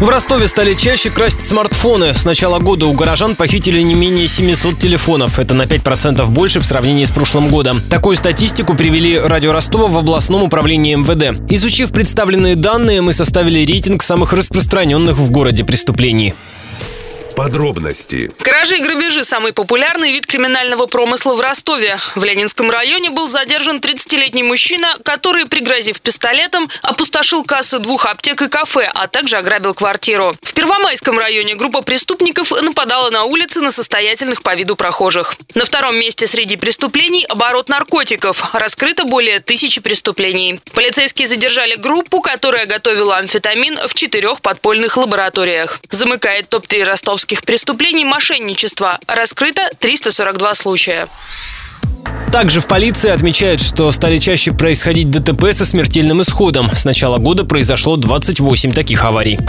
В Ростове стали чаще красть смартфоны. С начала года у горожан похитили не менее 700 телефонов. Это на 5% больше в сравнении с прошлым годом. Такую статистику привели радио Ростова в областном управлении МВД. Изучив представленные данные, мы составили рейтинг самых распространенных в городе преступлений. Подробности. Кражи и грабежи – самый популярный вид криминального промысла в Ростове. В Ленинском районе был задержан 30-летний мужчина, который, пригрозив пистолетом, опустошил кассы двух аптек и кафе, а также ограбил квартиру. В Первомайском районе группа преступников нападала на улицы на состоятельных по виду прохожих. На втором месте среди преступлений – оборот наркотиков. Раскрыто более тысячи преступлений. Полицейские задержали группу, которая готовила амфетамин в четырех подпольных лабораториях. Замыкает топ-3 ростовских преступлений мошенничества. Раскрыто 342 случая. Также в полиции отмечают, что стали чаще происходить ДТП со смертельным исходом. С начала года произошло 28 таких аварий.